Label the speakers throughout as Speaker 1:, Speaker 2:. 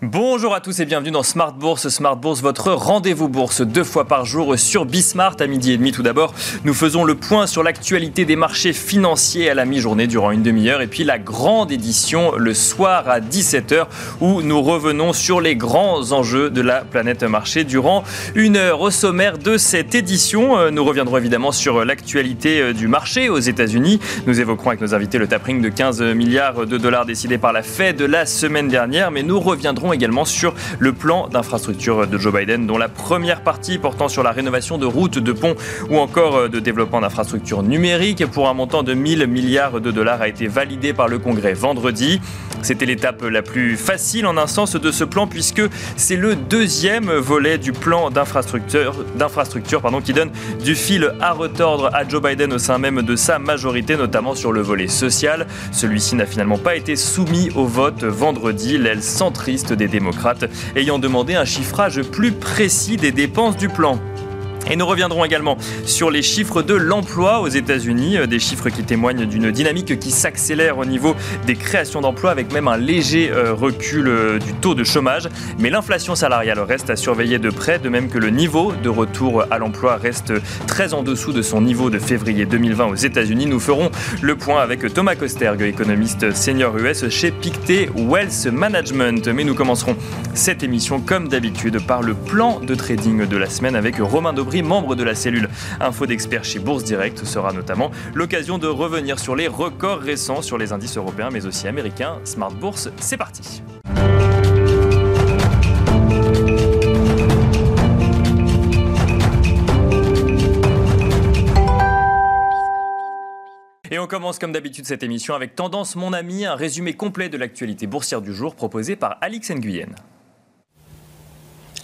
Speaker 1: Bonjour à tous et bienvenue dans Smart Bourse. Smart Bourse, votre rendez-vous bourse deux fois par jour sur Bismart à midi et demi. Tout d'abord, nous faisons le point sur l'actualité des marchés financiers à la mi-journée durant une demi-heure et puis la grande édition le soir à 17h où nous revenons sur les grands enjeux de la planète marché durant une heure. Au sommaire de cette édition, euh, nous reviendrons évidemment sur l'actualité euh, du marché aux États-Unis. Nous évoquerons avec nos invités le tapering de 15 milliards de dollars décidé par la Fed la semaine dernière, mais nous reviendrons également sur le plan d'infrastructure de Joe Biden, dont la première partie portant sur la rénovation de routes, de ponts ou encore euh, de développement d'infrastructures numériques pour un montant de 1000 milliards de dollars a été validé par le Congrès vendredi. C'était l'étape la plus facile en un sens de ce plan puisque c'est le deuxième volet du plan d'infrastructure, qui donne du fil à retordre à Joe Biden au sein même de sa majorité, notamment sur le volet social. Celui-ci n'a finalement pas été soumis au vote vendredi, l'aile centriste des démocrates ayant demandé un chiffrage plus précis des dépenses du plan. Et nous reviendrons également sur les chiffres de l'emploi aux États-Unis, euh, des chiffres qui témoignent d'une dynamique qui s'accélère au niveau des créations d'emplois avec même un léger euh, recul euh, du taux de chômage. Mais l'inflation salariale reste à surveiller de près, de même que le niveau de retour à l'emploi reste très en dessous de son niveau de février 2020 aux États-Unis. Nous ferons le point avec Thomas Kosterg, économiste senior US chez Pictet Wealth Management. Mais nous commencerons cette émission comme d'habitude par le plan de trading de la semaine avec Romain Dobry membre de la cellule Info d'experts chez Bourse Direct, sera notamment l'occasion de revenir sur les records récents sur les indices européens mais aussi américains. Smart Bourse, c'est parti. Et on commence comme d'habitude cette émission avec Tendance Mon Ami, un résumé complet de l'actualité boursière du jour proposé par Alix Nguyen.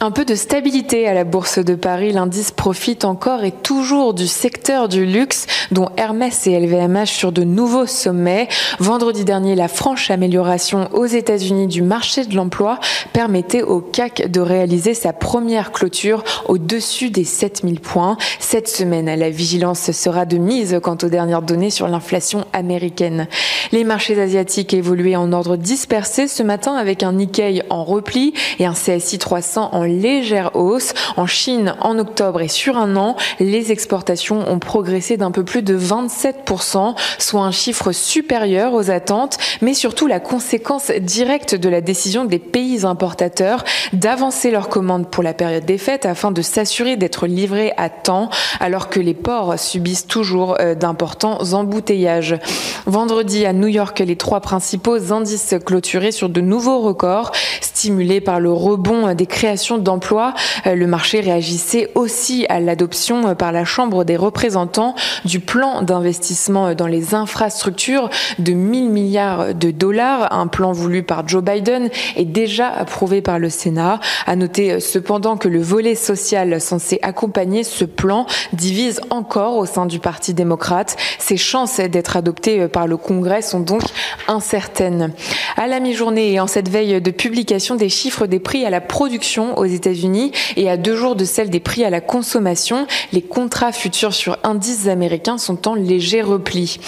Speaker 2: Un peu de stabilité à la Bourse de Paris. L'indice profite encore et toujours du secteur du luxe, dont Hermès et LVMH sur de nouveaux sommets. Vendredi dernier, la franche amélioration aux États-Unis du marché de l'emploi permettait au CAC de réaliser sa première clôture au-dessus des 7000 points. Cette semaine, la vigilance sera de mise quant aux dernières données sur l'inflation américaine. Les marchés asiatiques évoluaient en ordre dispersé ce matin avec un Nikkei en repli et un CSI 300 en légère hausse. En Chine, en octobre et sur un an, les exportations ont progressé d'un peu plus de 27%, soit un chiffre supérieur aux attentes, mais surtout la conséquence directe de la décision des pays importateurs d'avancer leurs commandes pour la période des fêtes afin de s'assurer d'être livrés à temps, alors que les ports subissent toujours euh, d'importants embouteillages. Vendredi à New York, les trois principaux indices clôturés sur de nouveaux records, stimulés par le rebond des créations d'emploi, euh, le marché réagissait aussi à l'adoption euh, par la Chambre des représentants du plan d'investissement euh, dans les infrastructures de 1000 milliards de dollars, un plan voulu par Joe Biden et déjà approuvé par le Sénat. À noter cependant que le volet social censé accompagner ce plan divise encore au sein du Parti démocrate. Ses chances d'être adopté par le Congrès sont donc incertaines. À la mi-journée et en cette veille de publication des chiffres des prix à la production États-Unis et à deux jours de celle des prix à la consommation, les contrats futurs sur indices américains sont en léger repli.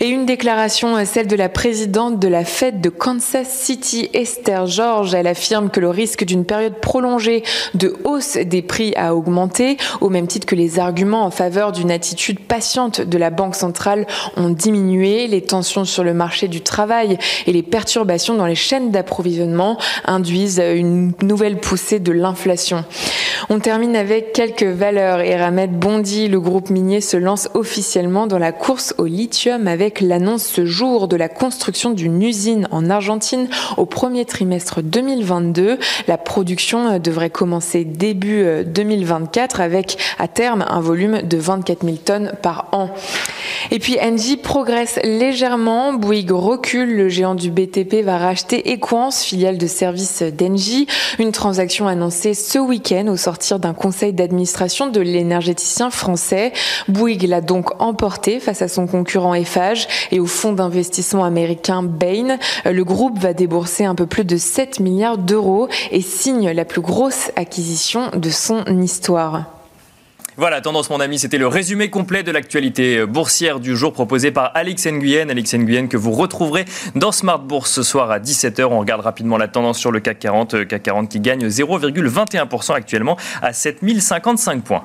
Speaker 2: Et une déclaration, celle de la présidente de la Fed de Kansas City, Esther George. Elle affirme que le risque d'une période prolongée de hausse des prix a augmenté, au même titre que les arguments en faveur d'une attitude patiente de la Banque centrale ont diminué. Les tensions sur le marché du travail et les perturbations dans les chaînes d'approvisionnement induisent une nouvelle poussée de l'inflation. On termine avec quelques valeurs. Eramet bondit, le groupe minier se lance officiellement dans la course au lithium avec l'annonce ce jour de la construction d'une usine en Argentine au premier trimestre 2022. La production devrait commencer début 2024 avec à terme un volume de 24 000 tonnes par an. Et puis Engie progresse légèrement, Bouygues recule, le géant du BTP va racheter Equance, filiale de service d'Engie, une transaction annoncée ce week-end au sortir d'un conseil d'administration de l'énergéticien français. Bouygues l'a donc emporté face à son concurrent Eiffage et au fonds d'investissement américain Bain. Le groupe va débourser un peu plus de 7 milliards d'euros et signe la plus grosse acquisition de son histoire.
Speaker 1: Voilà, tendance mon ami, c'était le résumé complet de l'actualité boursière du jour proposé par Alix Nguyen. Alix Nguyen que vous retrouverez dans Smart Bourse ce soir à 17h. On regarde rapidement la tendance sur le CAC 40. CAC 40 qui gagne 0,21% actuellement à 7055 points.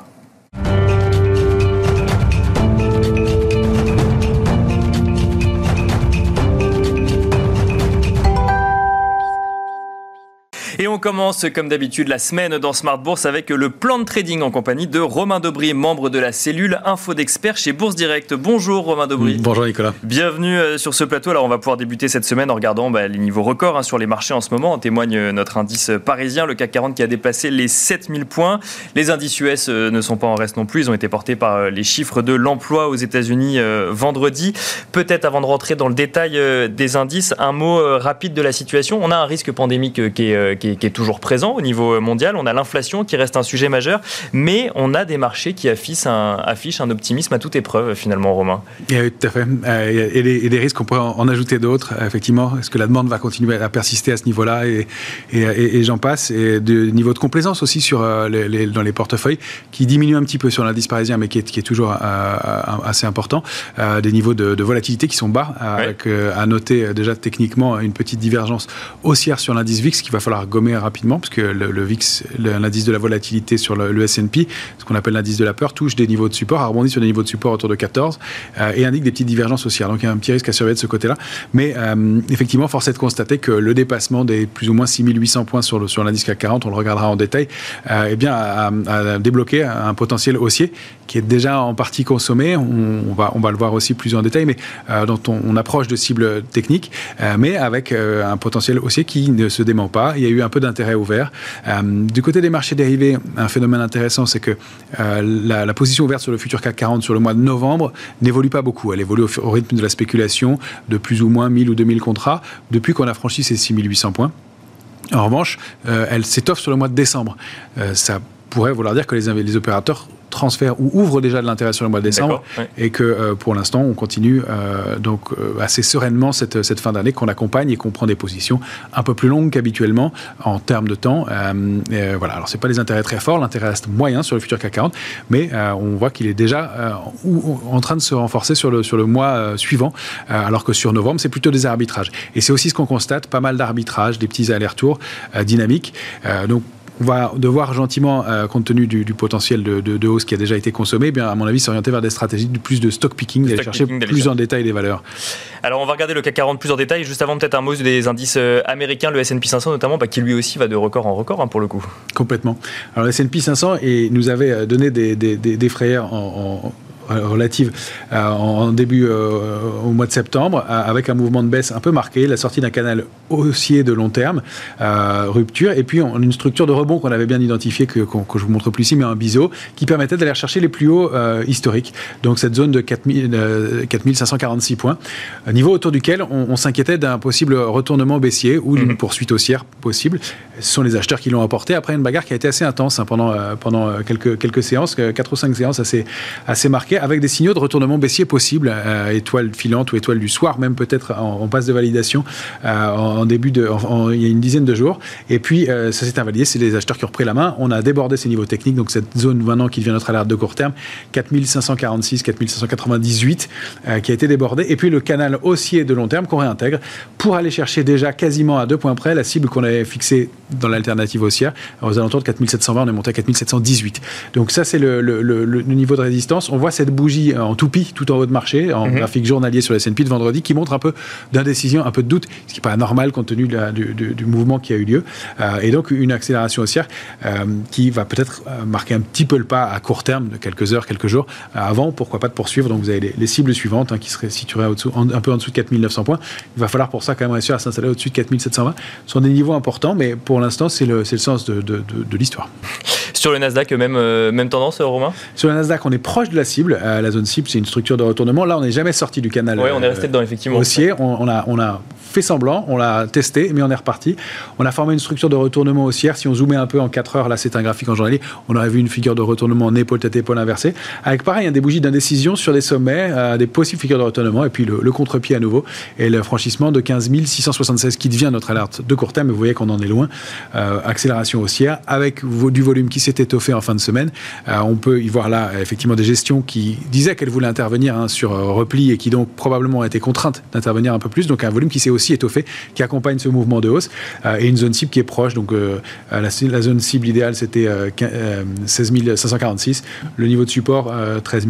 Speaker 1: Et on commence comme d'habitude la semaine dans Smart Bourse avec le plan de trading en compagnie de Romain Dobry, membre de la cellule Info d'experts chez Bourse Direct. Bonjour Romain Dobry.
Speaker 3: Bonjour Nicolas.
Speaker 1: Bienvenue euh, sur ce plateau. Alors on va pouvoir débuter cette semaine en regardant bah, les niveaux records hein, sur les marchés en ce moment. En témoigne euh, notre indice parisien, le CAC 40 qui a dépassé les 7000 points. Les indices US euh, ne sont pas en reste non plus. Ils ont été portés par les chiffres de l'emploi aux États-Unis vendredi. Peut-être avant de rentrer dans le détail des indices, un mot rapide de la situation. On a un risque pandémique qui est, qui est qui est toujours présent au niveau mondial. On a l'inflation qui reste un sujet majeur, mais on a des marchés qui affichent un, affichent un optimisme à toute épreuve, finalement, Romain.
Speaker 3: Oui, tout à fait. Euh, et, des risques, on pourrait en ajouter d'autres, effectivement. Est-ce que la demande va continuer à persister à ce niveau-là Et, et, j'en passe. Et de niveau de complaisance aussi sur euh, les, dans les portefeuilles, qui diminue un petit peu sur l'indice parisien, mais qui est, qui est toujours euh, assez important. des niveaux de, volatilité qui sont bas, avec à noter déjà techniquement une petite divergence haussière sur l'indice VIX qu'il va falloir gommer rapidement, parce que le, VIX, l'indice de la volatilité sur le, S&P, ce qu'on appelle l'indice de la peur, touche des niveaux de support, a rebondi sur des niveaux de support autour de 14 euh, et indique des petites divergences haussières. Donc il y a un petit risque à surveiller de ce côté-là. Mais euh, effectivement, force est de constater que le dépassement des plus ou moins 6800 points sur, le, l'indice CAC 40, on le regardera en détail, euh, eh bien, a, débloqué un potentiel haussier qui est déjà en partie consommé. On, va, le voir aussi plus en détail, mais dont on, approche de cibles techniques, mais avec un potentiel haussier qui ne se dément pas. Il y a eu un peu d'intérêt ouvert. Euh, du côté des marchés dérivés, un phénomène intéressant, c'est que euh, la, position ouverte sur le futur CAC 40 sur le mois de novembre n'évolue pas beaucoup. Elle évolue au, rythme de la spéculation de plus ou moins 1000 ou 2000 contrats depuis qu'on a franchi ces 6800 points. En revanche, euh, elle s'étoffe sur le mois de décembre. ça pourrait vouloir dire que les, les opérateurs transfert ou ouvre déjà de l'intérêt sur le mois de décembre et que euh, pour l'instant on continue euh, donc euh, assez sereinement cette, cette fin d'année qu'on accompagne et qu'on prend des positions un peu plus longues qu'habituellement en termes de temps. voilà, alors c'est pas des intérêts très forts, l'intérêt reste moyen sur le futur CAC 40, mais on voit qu'il est déjà en train de se renforcer sur le, sur le mois suivant, alors que sur novembre c'est plutôt des arbitrages. Et c'est aussi ce qu'on constate, pas mal d'arbitrages, des petits allers-retours dynamiques. donc on va devoir gentiment, euh, compte tenu du, potentiel de, hausse qui a déjà été consommé, eh bien, à mon avis, s'orienter vers des stratégies de plus de stock picking, d'aller chercher plus en détail les valeurs.
Speaker 1: Alors, on va regarder le CAC 40 plus en détail. Juste avant, peut-être un mot des indices euh, américains, le S&P 500 notamment, bah, qui lui aussi va de record en record hein, pour le coup.
Speaker 3: Complètement. Alors, le S&P 500 et nous avait euh, donné des, des, frayeurs en relative euh, en début euh, au mois de septembre, avec un mouvement de baisse un peu marqué, la sortie d'un canal haussier de long terme, rupture, et puis on, une structure de rebond qu'on avait bien identifiée, que, que, je vous montre plus ici, mais un biseau, qui permettait d'aller chercher les plus hauts historiques. Donc cette zone de 4000, 4546 points, niveau autour duquel on, s'inquiétait d'un possible retournement baissier ou d'une mhm. poursuite haussière possible. Ce sont les acheteurs qui l'ont apporté après une bagarre qui a été assez intense hein, pendant, pendant quelques, quelques séances, 4 ou 5 séances assez, assez marquées avec des signaux de retournement baissier possible, euh, étoile filante ou étoile du soir, même peut-être en, passe de validation euh, en, début de, il y a une dizaine de jours. Et puis euh, ça s'est invalidé, c'est les acheteurs qui ont repris la main. On a débordé ces niveaux techniques, donc cette zone maintenant qui devient notre alerte de court terme, 4546, 4598, qui a été débordée. Et puis le canal haussier de long terme qu'on réintègre pour aller chercher déjà quasiment à deux points près la cible qu'on avait fixée dans l'alternative haussière. Aux alentours de 4720, on est monté à 4718. Donc ça, c'est le, niveau de résistance. On voit cette cette bougie en toupie tout en haut de marché, en mhm. graphique journalier sur la S&P de vendredi, qui montre un peu d'indécision, un peu de doute, ce qui n'est pas normal compte tenu du, mouvement qui a eu lieu. Euh, et donc une accélération haussière euh, qui va peut-être euh, marquer un petit peu le pas à court terme, de quelques heures, quelques jours. avant, pourquoi pas de poursuivre. Donc vous avez les, cibles suivantes hein, qui seraient situées un peu en dessous de 4900 points. Il va falloir pour ça quand même réussir à s'installer au-dessus de 4720. Ce sont des niveaux importants, mais pour l'instant, c'est le, le, sens de, de l'histoire.
Speaker 1: Sur le Nasdaq, même, même tendance, Romain?
Speaker 3: Sur le Nasdaq, on est proche de la cible la zone cible, c'est une structure de retournement. Là, on n'est jamais sorti du canal.
Speaker 1: Oui, on est resté dedans, effectivement.
Speaker 3: Haussier, on, a, on a fait semblant, on l'a testé, mais on est reparti. On a formé une structure de retournement haussière. Si on zoomait un peu en 4 heures, là c'est un graphique en journalier, on aurait vu une figure de retournement en épaule tête épaule inversée, avec pareil, des bougies d'indécision sur des sommets, euh, des possibles figures de retournement, et puis le, contre-pied à nouveau, et le franchissement de 15 676 qui devient notre alerte de court terme, vous voyez qu'on en est loin. Euh, accélération haussière, avec du volume qui s'est étoffé en fin de semaine. Euh, on peut y voir là effectivement des gestions qui disaient qu'elles voulaient intervenir hein, sur repli et qui donc probablement ont été contraintes d'intervenir un peu plus. Donc un volume qui s'est aussi étoffé, qui accompagne ce mouvement de hausse, et une zone cible qui est proche. Donc la, la, zone cible idéale, c'était 16 546. Le niveau de support, 13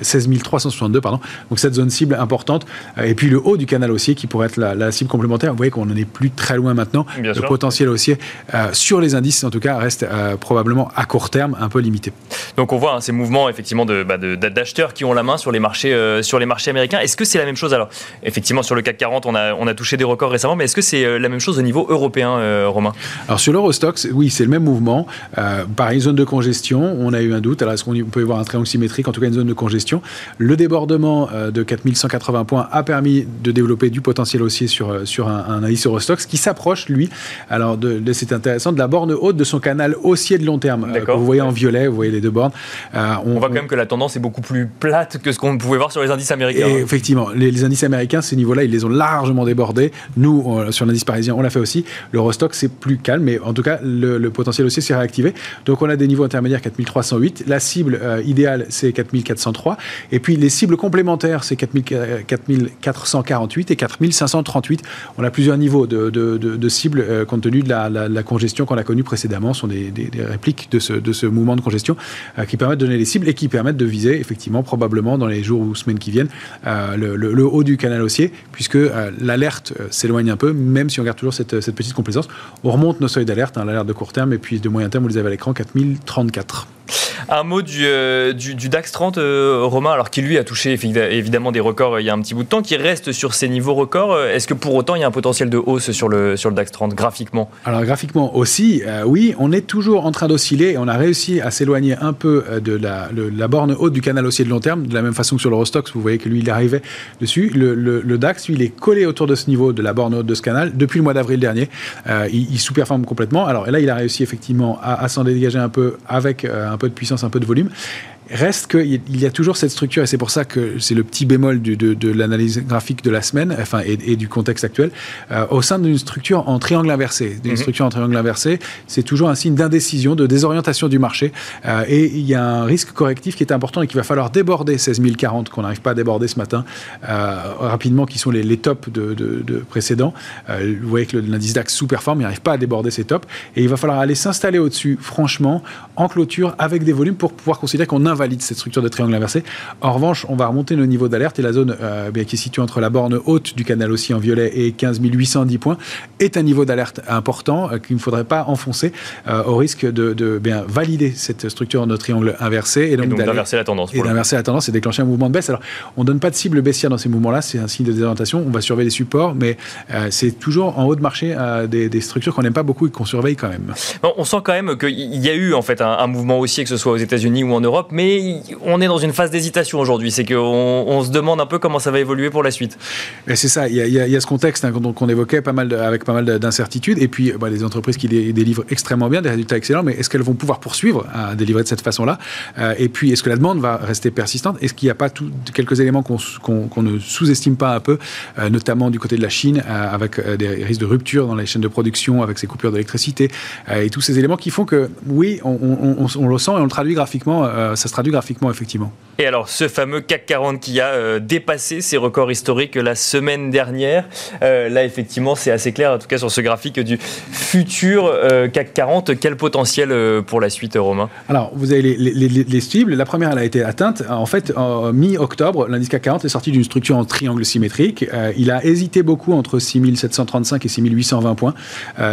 Speaker 3: 16 362. Pardon. Donc cette zone cible importante. Et puis le haut du canal haussier qui pourrait être la, cible complémentaire. Vous voyez qu'on n'en est plus très loin maintenant. le potentiel haussier euh, sur les indices, en tout cas, reste euh, probablement à court terme un peu limité.
Speaker 1: Donc on voit hein, ces mouvements effectivement bah, d'acheteurs de, qui ont la main sur les marchés, euh, sur les marchés américains. Est-ce que c'est la même chose? Alors effectivement sur le CAC 40, on a, on a touché des records récemment, mais est-ce que c'est la même chose au niveau européen, Romain?
Speaker 3: Alors sur l'Eurostox, oui, c'est le même mouvement. pareil, zone de congestion, on a eu un doute. Alors est-ce qu'on peut y voir un triangle symétrique, en tout cas une zone de congestion? Le débordement euh, de 4180 points a permis de développer du potentiel haussier sur, euh, sur un, un indice Eurostox qui s'approche, lui, alors de, c'est intéressant, de la borne haute de son canal haussier de long terme. Euh, vous voyez en violet, vous voyez les deux bornes.
Speaker 1: on, voit quand même que la tendance est beaucoup plus plate que ce qu'on pouvait voir sur les indices américains.
Speaker 3: Effectivement, les, indices américains, ces niveaux-là, ils les ont largement débordés. Nous, sur l'indice parisien, on l'a fait aussi. L'Eurostox, c'est plus calme, mais en tout cas, le, potentiel haussier s'est réactivé. Donc on a des niveaux intermédiaires 4308. La cible idéale, c'est 4403. Et puis les cibles complémentaires, c'est 4448 et 4538. On a plusieurs niveaux de, cibles euh, compte tenu de la, congestion qu'on a connue précédemment. Ce sont des, répliques de ce, mouvement de congestion euh, qui permettent de donner les cibles et qui permettent de viser effectivement probablement dans les jours ou semaines qui viennent euh, le, haut du canal haussier puisque l'alerte s'éloigne un peu même si on garde toujours cette, petite complaisance. On remonte nos seuils d'alerte, hein, l'alerte de court terme et puis de moyen terme, vous les avez à l'écran, 4034.
Speaker 1: Un mot du, euh, DAX 30, euh, Romain, alors qui lui a touché évidemment des records euh, il y a un petit bout de temps, qui reste sur ces niveaux records. Est-ce que pour autant il y a un potentiel de hausse sur le, sur le DAX 30 graphiquement?
Speaker 3: Alors graphiquement aussi, oui, on est toujours en train d'osciller. On a réussi à s'éloigner un peu de la, borne haute du canal haussier de long terme, de la même façon que sur l'Eurostox, vous voyez que lui il arrivait dessus. Le, DAX, lui, il est collé autour de ce niveau de la borne haute de ce canal depuis le mois d'avril dernier. il, sous-performe complètement. Alors là, il a réussi effectivement à s'en dégager un peu avec un peu de puissance un peu de volume. Reste qu'il y a toujours cette structure, et c'est pour ça que c'est le petit bémol de, l'analyse graphique de la semaine, enfin, et, du contexte actuel, euh, au sein d'une structure en triangle inversé. Une mhm. structure en triangle inversé, c'est toujours un signe d'indécision, de désorientation du marché, euh, et il y a un risque correctif qui est important et qu'il va falloir déborder 16 040, qu'on n'arrive pas à déborder ce matin, euh, rapidement, qui sont les, tops de, précédents. vous voyez que l'indice DAX sous-performe, il n'arrive pas à déborder ces tops, et il va falloir aller s'installer au-dessus, franchement, en clôture, avec des volumes pour pouvoir considérer qu'on invalide cette structure de triangle inversé. En revanche, on va remonter nos niveaux d'alerte et la zone euh, qui est située entre la borne haute du canal aussi en violet et 15 810 points est un niveau d'alerte important euh, qu'il ne faudrait pas enfoncer euh, au risque de, bien valider cette structure de triangle inversé
Speaker 1: et donc, d'inverser la tendance.
Speaker 3: Et d'inverser la tendance et déclencher un mouvement de baisse. Alors, on ne donne pas de cible baissière dans ces mouvements-là, c'est un signe de désorientation. On va surveiller les supports, mais c'est toujours en haut de marché des, structures qu'on n'aime pas beaucoup et qu'on surveille quand même.
Speaker 1: on sent quand même qu'il y a eu en fait un, un mouvement haussier, que ce soit aux États-Unis ou en Europe, mais on est dans une phase d'hésitation aujourd'hui. C'est qu'on on se demande un peu comment ça va évoluer pour la suite.
Speaker 3: C'est ça. Il y, a, ce contexte hein, qu'on évoquait pas mal avec pas mal d'incertitudes. Et puis, bah, les entreprises qui délivrent extrêmement bien, des résultats excellents, mais est-ce qu'elles vont pouvoir poursuivre à délivrer de cette façon-là? Euh, Et puis, est-ce que la demande va rester persistante? Est-ce qu'il n'y a pas quelques éléments qu'on ne sous-estime pas un peu, euh, notamment du côté de la Chine, euh, avec des risques de rupture dans les chaînes de production, avec ces coupures d'électricité, et tous ces éléments qui font que, oui, on, on le sent et on le traduit graphiquement, ça se traduit graphiquement effectivement.
Speaker 1: Et alors, ce fameux CAC 40 qui a euh, dépassé ses records historiques la semaine dernière, euh, là, effectivement, c'est assez clair, en tout cas sur ce graphique du futur euh, CAC 40. Quel potentiel pour la suite, Romain?
Speaker 3: Alors, vous avez les, cibles. La première, elle a été atteinte. En fait, en mi-octobre, l'indice CAC 40 est sorti d'une structure en triangle symétrique. il a hésité beaucoup entre 6735 et 6820 points.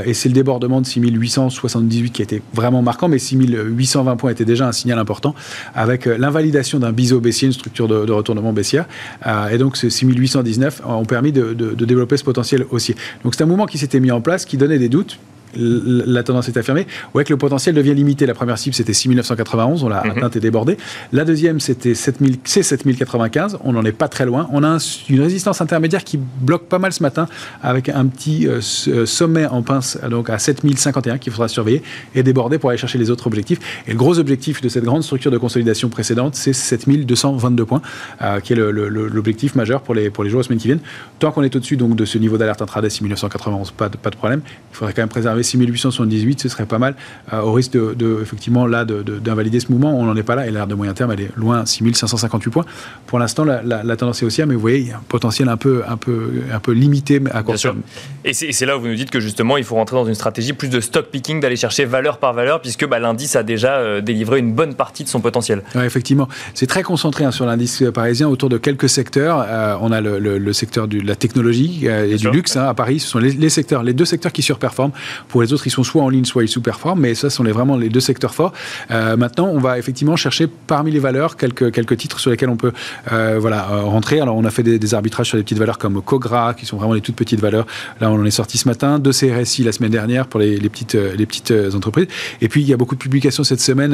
Speaker 3: et c'est le débordement de 6878 qui a été vraiment marquant, mais 6820 points était déjà un signal important, avec l'invalidation d'un biseau baissier, une structure de, retournement baissière. Euh, et donc, ces 6819 ont permis de, développer ce potentiel haussier. Donc, c'est un mouvement qui s'était mis en place, qui donnait des doutes la tendance est affirmée. Ouais, que le potentiel devient limité. La première cible, c'était 6991, on l'a mhm. atteinte et débordée. La deuxième, c'était c'est 7095, on n'en est pas très loin. On a une résistance intermédiaire qui bloque pas mal ce matin, avec un petit euh, euh, sommet en pince donc à 7051 qu'il faudra surveiller et déborder pour aller chercher les autres objectifs. Et le gros objectif de cette grande structure de consolidation précédente, c'est 7222 points, euh, qui est l'objectif majeur pour les, pour les jours et semaines qui viennent. Tant qu'on est au-dessus donc, de ce niveau d'alerte intraday 6991, pas de, pas de problème. Il faudrait quand même préserver 6878, ce serait pas mal, euh, au risque de, effectivement là d'invalider ce mouvement. On n'en est pas là et l'alerte de moyen terme, elle est loin, 6558 points. Pour l'instant, la, tendance est haussière, mais vous voyez, il y a un potentiel un peu, un peu, un peu limité à court terme.
Speaker 1: Et c'est là où vous nous dites que justement, il faut rentrer dans une stratégie plus de stock picking, d'aller chercher valeur par valeur, puisque bah, l'indice a déjà euh, délivré une bonne partie de son potentiel.
Speaker 3: effectivement, c'est très concentré hein, sur l'indice parisien autour de quelques secteurs. Euh, on a le, secteur de la technologie et du luxe hein, à Paris. Ce sont les, les, secteurs, les deux secteurs qui surperforment. Pour les autres, ils sont soit en ligne, soit ils sous-performent, mais ça, ce sont les, vraiment les deux secteurs forts. Euh, maintenant, on va effectivement chercher parmi les valeurs quelques, quelques titres sur lesquels on peut euh, voilà, euh, rentrer. Alors, on a fait des, arbitrages sur des petites valeurs comme Cogra, qui sont vraiment les toutes petites valeurs. Là, on en est sorti ce matin. De CRSI la semaine dernière pour les, les petites, les petites entreprises. Et puis, il y a beaucoup de publications cette semaine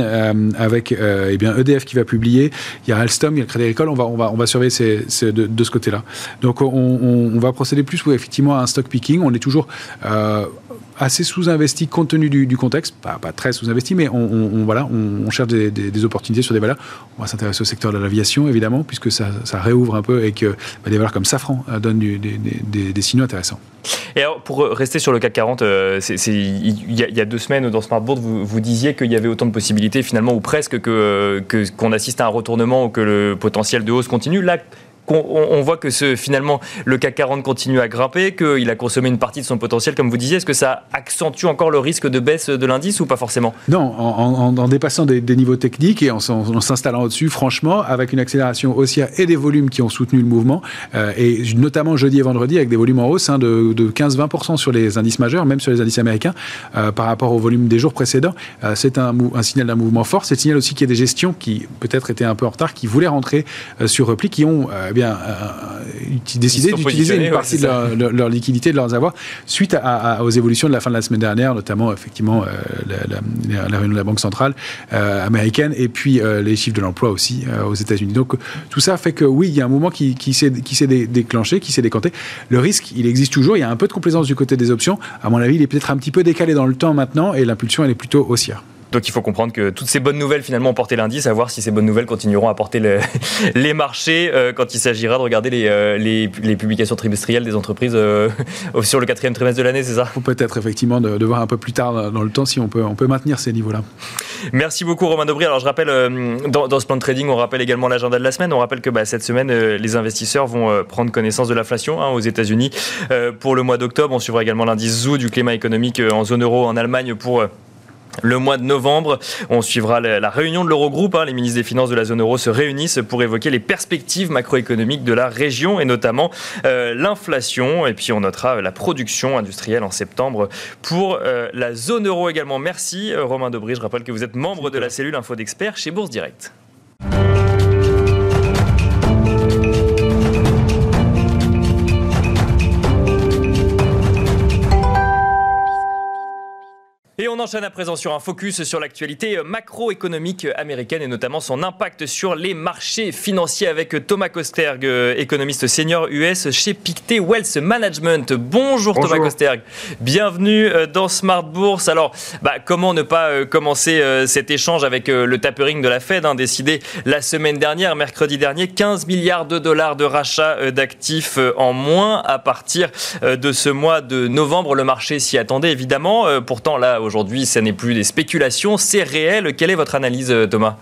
Speaker 3: avec eh bien, EDF qui va publier. Il y a Alstom, il y a Crédit Agricole. On va, on va, on va surveiller ces, de, de, ce côté-là. Donc, on, on, va procéder plus effectivement à un stock picking. On est toujours assez sous-investi compte tenu du, contexte, pas, très sous-investi, mais on, voilà, on, cherche des, opportunités sur des valeurs. On va s'intéresser au secteur de l'aviation, évidemment, puisque ça, réouvre un peu et que bah, des valeurs comme Safran euh, donnent des, signaux intéressants.
Speaker 1: Et alors, pour rester sur le CAC 40, euh, il, y a, deux semaines dans Smartboard, vous, vous disiez qu'il y avait autant de possibilités finalement, ou presque, que, qu'on assiste à un retournement ou que le potentiel de hausse continue. Là, on, voit que finalement le CAC 40 continue à grimper, qu'il a consommé une partie de son potentiel, comme vous disiez. Est-ce que ça accentue encore le risque de baisse de l'indice ou pas forcément?
Speaker 3: Non, en, dépassant des, niveaux techniques et en, s'installant au-dessus, franchement, avec une accélération haussière et des volumes qui ont soutenu le mouvement, euh, et notamment jeudi et vendredi avec des volumes en hausse hein, de, 15-20% sur les indices majeurs, même sur les indices américains, euh, par rapport au volume des jours précédents. Euh, c'est un, signal d'un mouvement fort. C'est le signal aussi qu'il y a des gestions qui peut-être étaient un peu en retard, qui voulaient rentrer sur repli, qui ont bien euh, décidé d'utiliser une partie de, leur, liquidité, de leurs avoirs, suite aux évolutions de la fin de la semaine dernière, notamment effectivement euh, la, réunion de la Banque centrale euh, américaine et puis les chiffres de l'emploi aussi aux États-Unis. Donc tout ça fait que oui, il y a un moment qui, qui s'est déclenché, qui s'est décanté. Le risque, il existe toujours. Il y a un peu de complaisance du côté des options. À mon avis, il est peut-être un petit peu décalé dans le temps maintenant et l'impulsion, elle est plutôt haussière.
Speaker 1: Donc il faut comprendre que toutes ces bonnes nouvelles finalement ont porté l'indice, à voir si ces bonnes nouvelles continueront à porter les marchés euh, quand il s'agira de regarder les, euh, les, publications trimestrielles des entreprises euh, sur le quatrième trimestre de l'année, c'est ça?
Speaker 3: Peut-être effectivement de, voir un peu plus tard dans le temps si on peut, on peut maintenir ces niveaux-là.
Speaker 1: Merci beaucoup Romain Dobry. Alors je rappelle, dans, ce plan de trading, on rappelle également l'agenda de la semaine. On rappelle que bah, cette semaine, les investisseurs vont prendre connaissance de l'inflation hein, aux États-Unis pour le mois d'octobre. On suivra également l'indice ZOO du climat économique en zone euro en Allemagne pour le mois de novembre, on suivra la, réunion de l'Eurogroupe. Hein. Les ministres des Finances de la zone euro se réunissent pour évoquer les perspectives macroéconomiques de la région et notamment euh, l'inflation. Et puis on notera la production industrielle en septembre pour euh, la zone euro également. Merci euh, Romain Debris. Je rappelle que vous êtes membre de la cellule Info d'experts chez Bourse Direct. Et on enchaîne à présent sur un focus sur l'actualité macroéconomique américaine et notamment son impact sur les marchés financiers avec Thomas Kosterg, économiste senior US chez Pictet Wealth Management. Bonjour, Thomas Kosterg, bienvenue euh, dans Smart Bourse. Alors, bah, comment ne pas euh, commencer euh, cet échange avec le tapering de la Fed, hein, décidé la semaine dernière, mercredi dernier, 15 milliards de dollars de rachat d'actifs en moins à partir de ce mois de novembre. Le marché s'y attendait évidemment. Pourtant, là, aujourd'hui, ce n'est plus des spéculations, c'est réel. Quelle est votre analyse, euh, Thomas?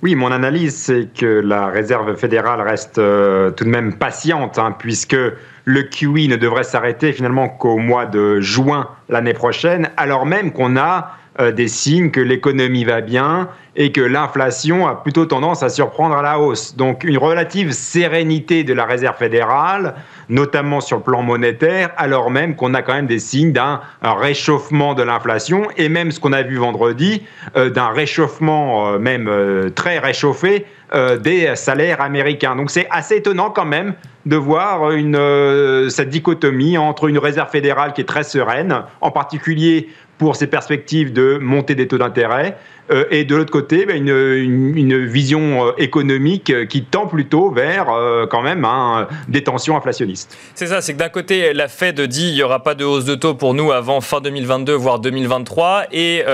Speaker 4: Oui, mon analyse, c'est que la Réserve fédérale reste euh, tout de même patiente, hein, puisque le QE ne devrait s'arrêter finalement qu'au mois de juin l'année prochaine, alors même qu'on a des signes que l'économie va bien et que l'inflation a plutôt tendance à surprendre à la hausse. Donc une relative sérénité de la Réserve fédérale, notamment sur le plan monétaire, alors même qu'on a quand même des signes d'un réchauffement de l'inflation et même ce qu'on a vu vendredi, euh, d'un réchauffement euh, même euh, très réchauffé des salaires américains. Donc c'est assez étonnant quand même de voir une, cette dichotomie entre une réserve fédérale qui est très sereine, en particulier pour ses perspectives de montée des taux d'intérêt, et de l'autre côté, ben, une, vision euh, économique euh, qui tend plutôt vers quand même des tensions inflationnistes.
Speaker 1: C'est ça, c'est que d'un côté, la Fed dit il n'y aura pas de hausse de taux pour nous avant fin 2022, voire 2023, et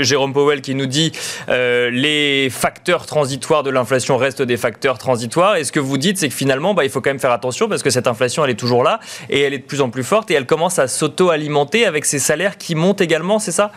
Speaker 1: Jérôme Powell qui nous dit les facteurs transitoires de l'inflation restent des facteurs transitoires. Et ce que vous dites, c'est que finalement, bah, il faut quand même faire attention parce que cette inflation, elle est toujours là et elle est de plus en plus forte et elle commence à s'auto-alimenter avec ces salaires qui montent également, c'est ça?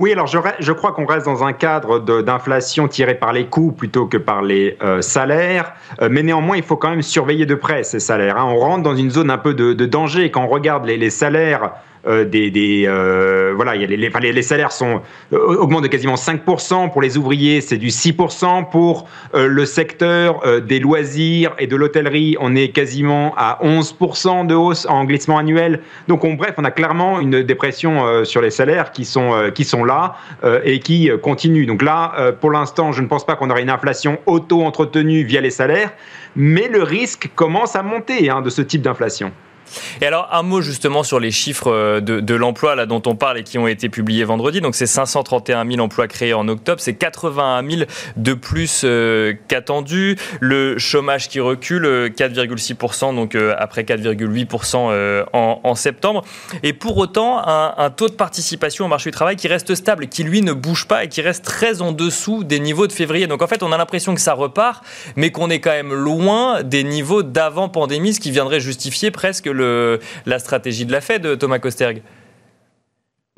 Speaker 4: Oui, alors je, crois qu'on reste dans un cadre d'inflation tiré par les coûts plutôt que par les euh, salaires, euh, mais néanmoins il faut quand même surveiller de près ces salaires. Hein. On rentre dans une zone un peu de, danger quand on regarde les salaires euh, des, euh, voilà, les, salaires sont euh, augmentent de quasiment 5%. Pour les ouvriers, c'est du 6%. Pour le secteur des loisirs et de l'hôtellerie, on est quasiment à 11% de hausse en glissement annuel. Donc, on, bref, on a clairement une dépression sur les salaires qui sont, qui sont là et qui continuent. Donc là, pour l'instant, je ne pense pas qu'on aurait une inflation auto-entretenue via les salaires, mais le risque commence à monter hein, de ce type d'inflation.
Speaker 1: Et alors, un mot justement sur les chiffres euh, de, l'emploi là dont on parle et qui ont été publiés vendredi. Donc, c'est 531 000 emplois créés en octobre, c'est 81 000 de plus euh, qu'attendu. Le chômage qui recule, 4,6%, euh, donc après 4,8% en, septembre. Et pour autant, un, un, taux de participation au marché du travail qui reste stable, qui lui ne bouge pas et qui reste très en dessous des niveaux de février. Donc, en fait, on a l'impression que ça repart, mais qu'on est quand même loin des niveaux d'avant pandémie, ce qui viendrait justifier presque la stratégie de la Fed, Thomas Kosterg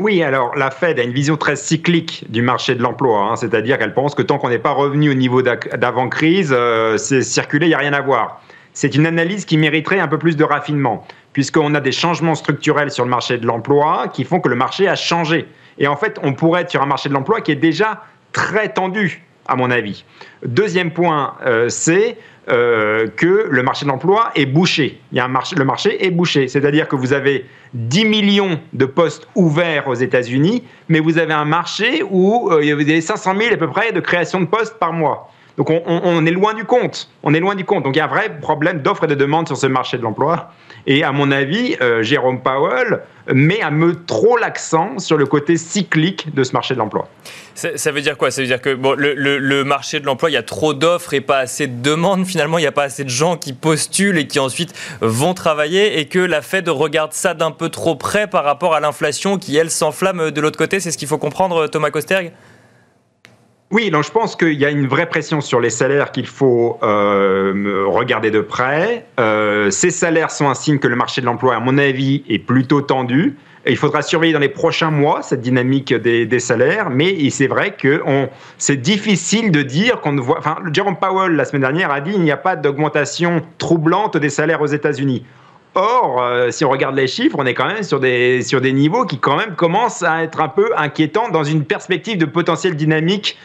Speaker 4: oui, alors la Fed a une vision très cyclique du marché de l'emploi, hein. c'est-à-dire qu'elle pense que tant qu'on n'est pas revenu au niveau d'avant-crise, euh, c'est circuler, il n'y a rien à voir. C'est une analyse qui mériterait un peu plus de raffinement, puisqu'on a des changements structurels sur le marché de l'emploi qui font que le marché a changé. Et en fait, on pourrait être sur un marché de l'emploi qui est déjà très tendu, à mon avis. Deuxième point, euh, c'est euh, que le marché de l'emploi est bouché. Il y a un marché, le marché est bouché. C'est-à-dire que vous avez 10 millions de postes ouverts aux États-Unis, mais vous avez un marché où euh, y avait 500 000 à peu près de création de postes par mois. Donc on, est loin du compte. On est loin du compte. Donc il y a un vrai problème d'offre et de demande sur ce marché de l'emploi. Et à mon avis, euh, Jérôme Powell met un peu trop l'accent sur le côté cyclique de ce marché de l'emploi.
Speaker 1: Ça, veut dire quoi? Ça veut dire que bon, le, marché de l'emploi, il y a trop d'offres et pas assez de demandes. Finalement, il n'y a pas assez de gens qui postulent et qui ensuite vont travailler et que la Fed regarde ça d'un peu trop près par rapport à l'inflation qui, elle, s'enflamme de l'autre côté. C'est ce qu'il faut comprendre, Thomas Kosterg?
Speaker 4: Oui, donc je pense qu'il y a une vraie pression sur les salaires qu'il faut euh, regarder de près. Euh, ces salaires sont un signe que le marché de l'emploi, à mon avis, est plutôt tendu. Il faudra surveiller dans les prochains mois cette dynamique des, salaires, mais c'est vrai que c'est difficile de dire qu'on ne voit. Enfin, Jerome Powell la semaine dernière a dit qu'il n'y a pas d'augmentation troublante des salaires aux États-Unis. Or, euh, si on regarde les chiffres, on est quand même sur des, sur des niveaux qui quand même commencent à être un peu inquiétants dans une perspective de potentielle dynamique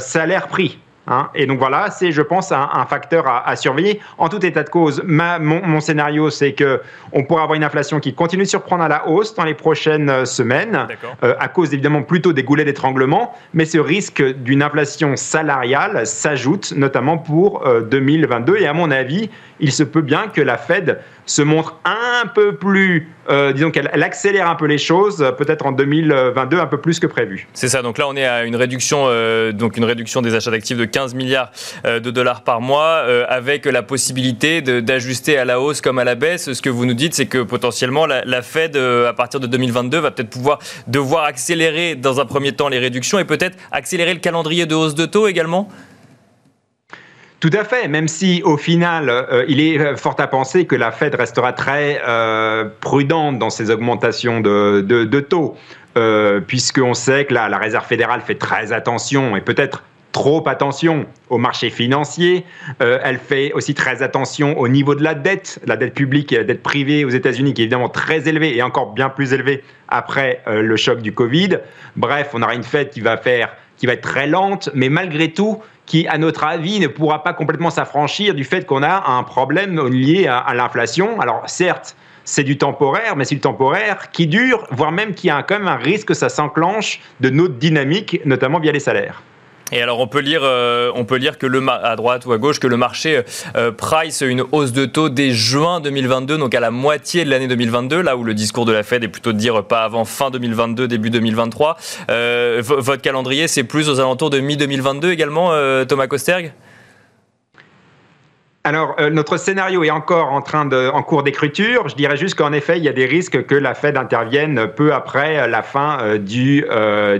Speaker 4: salaire-prix. Hein. Et donc voilà, c'est, je pense, un, facteur à, surveiller. En tout état de cause, mon, scénario, c'est que on pourrait avoir une inflation qui continue de surprendre à la hausse dans les prochaines euh, semaines, euh, à cause évidemment plutôt des goulets d'étranglement, mais ce risque d'une inflation salariale s'ajoute, notamment pour 2022. Et à mon avis, il se peut bien que la Fed se montre un peu plus, euh, disons qu'elle accélère un peu les choses, peut-être en 2022 un peu plus que prévu.
Speaker 1: C'est ça. Donc là, on est à une réduction, euh, donc une réduction des achats d'actifs de 15 milliards euh, de dollars par mois, avec la possibilité d'ajuster à la hausse comme à la baisse. Ce que vous nous dites, c'est que potentiellement la, la Fed, à partir de 2022, va peut-être pouvoir devoir accélérer dans un premier temps les réductions et peut-être accélérer le calendrier de hausse de taux également?
Speaker 4: Tout à fait, même si au final, euh, il est euh, fort à penser que la Fed restera très euh, prudente dans ses augmentations de, taux, puisqu'on sait que la Réserve fédérale fait très attention et peut-être trop attention au marché financier. Euh, elle fait aussi très attention au niveau de la dette, la dette publique et la dette privée aux États-Unis, qui est évidemment très élevée et encore bien plus élevée après euh, le choc du Covid. Bref, on aura une fête qui va faire, qui va être très lente, mais malgré tout, qui, à notre avis, ne pourra pas complètement s'affranchir du fait qu'on a un problème lié à, à l'inflation. Alors, certes, c'est du temporaire, mais c'est du temporaire qui dure, voire même qui a quand même un risque que ça s'enclenche de notre dynamique, notamment via les salaires.
Speaker 1: Et alors on peut lire, euh, on peut que le à droite ou à gauche que le marché euh, price une hausse de taux dès juin 2022, donc à la moitié de l'année 2022, là où le discours de la Fed est plutôt de dire pas avant fin 2022, début 2023. Euh, votre calendrier, c'est plus aux alentours de mi 2022 également, Thomas Kosterg
Speaker 4: alors, notre scénario est encore en, train de, en cours d'écriture. Je dirais juste qu'en effet, il y a des risques que la Fed intervienne peu après la fin du,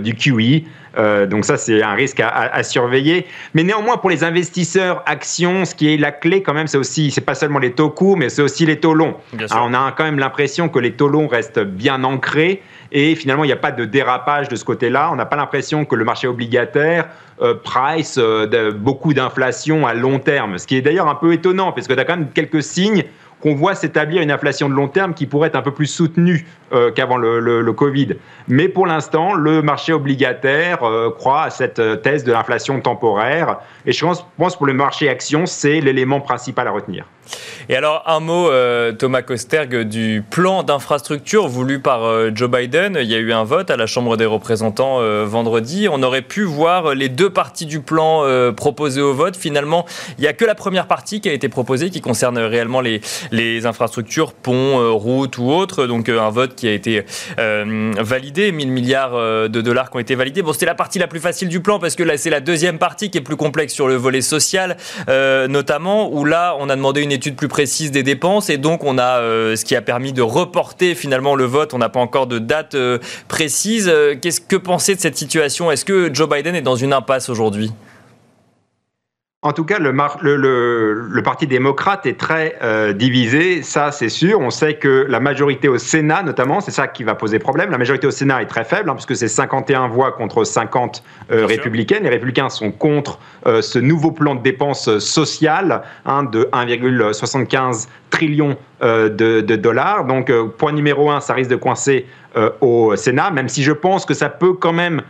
Speaker 4: du QE. Euh, donc ça, c'est un risque à, surveiller. Mais néanmoins, pour les investisseurs actions, ce qui est la clé quand même, c'est aussi, c'est pas seulement les taux courts, mais c'est aussi les taux longs. on a quand même l'impression que les taux longs restent bien ancrés et finalement, il n'y a pas de dérapage de ce côté-là. On n'a pas l'impression que le marché obligataire euh, price euh, beaucoup d'inflation à long terme, ce qui est d'ailleurs un peu étonnant, parce que tu as quand même quelques signes qu'on voit s'établir une inflation de long terme qui pourrait être un peu plus soutenue euh, qu'avant le, Covid. Mais pour l'instant, le marché obligataire euh, croit à cette euh, thèse de l'inflation temporaire. Et je pense, pour le marché action, c'est l'élément principal à retenir.
Speaker 1: Et alors, un mot, Thomas Kosterg, du plan d'infrastructure voulu par Joe Biden. Il y a eu un vote à la Chambre des représentants vendredi. On aurait pu voir les deux parties du plan proposées au vote. Finalement, il n'y a que la première partie qui a été proposée, qui concerne réellement les, infrastructures, ponts, routes ou autres. Donc, un vote qui a été euh, validé, 1000 milliards euh, de dollars qui ont été validés. Bon, c'était la partie la plus facile du plan parce que là, c'est la deuxième partie qui est plus complexe sur le volet social, euh, notamment, où là, on a demandé une étude plus précise des dépenses et donc on a ce qui a permis de reporter finalement le vote. On n'a pas encore de date précise. Qu'est-ce que penser de cette situation? Est-ce que Joe Biden est dans une impasse aujourd'hui?
Speaker 4: En tout cas, le, le, Parti démocrate est très euh, divisé, ça c'est sûr. On sait que la majorité au Sénat, notamment, c'est ça qui va poser problème. La majorité au Sénat est très faible, hein, puisque c'est 51 voix contre 50 euh, républicaines. Les républicains sont contre euh, ce nouveau plan de dépenses sociales hein, de 1,75 trillion de, dollars. Donc, point numéro un, ça risque de coincer au Sénat, même si je pense que ça peut quand même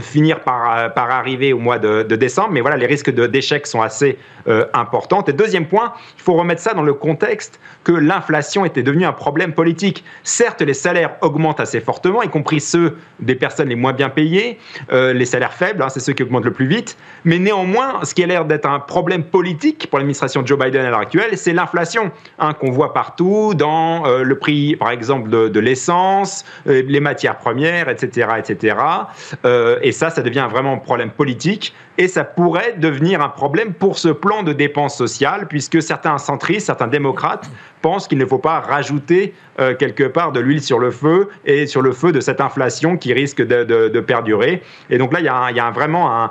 Speaker 4: finir par, euh, par arriver au mois de, décembre. Mais voilà, les risques d'échec sont assez euh, importants. Et deuxième point, il faut remettre ça dans le contexte que l'inflation était devenue un problème politique. Certes, les salaires augmentent assez fortement, y compris ceux des personnes les moins bien payées, les salaires faibles, hein, c'est ceux qui augmentent le plus vite. Mais néanmoins, ce qui a l'air d'être un problème politique pour l'administration Joe Biden à l'heure actuelle, c'est l'inflation hein, qu'on voit partout dans le prix, par exemple, de, de l'essence, les matières premières, etc., etc. Euh, et ça, ça devient vraiment un problème politique et ça pourrait devenir un problème pour ce plan de dépenses sociales, puisque certains centristes, certains démocrates pensent qu'il ne faut pas rajouter euh, quelque part de l'huile sur le feu et sur le feu de cette inflation qui risque de, perdurer. Et donc là, il y a, vraiment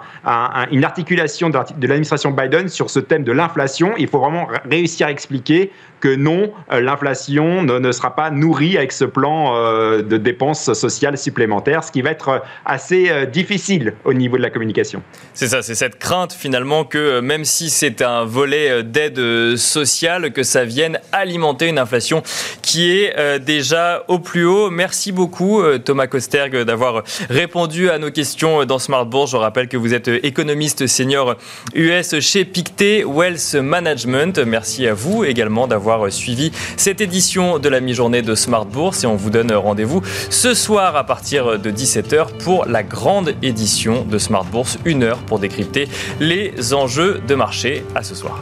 Speaker 4: une articulation de l'administration Biden sur ce thème de l'inflation. Il faut vraiment réussir à expliquer que non, euh, l'inflation ne, sera pas nourrie avec ce plan euh, de dépenses sociales supplémentaires, ce qui va être assez difficile au niveau de la communication.
Speaker 1: C'est ça, c'est cette crainte finalement que même si c'est un volet d'aide sociale, que ça vienne alimenter une inflation qui est euh, déjà au plus haut. Merci beaucoup euh, Thomas Kosterg d'avoir répondu à nos questions dans Smart Bourse. Je rappelle que vous êtes économiste senior US chez Pictet Wealth Management. Merci à vous également d'avoir suivi cette édition de la mi-journée de Smart Bourse et on vous donne rendez-vous ce soir à partir de 17h pour la grande édition de Smart Bourse, une heure pour décrypter les enjeux de marché. À ce soir.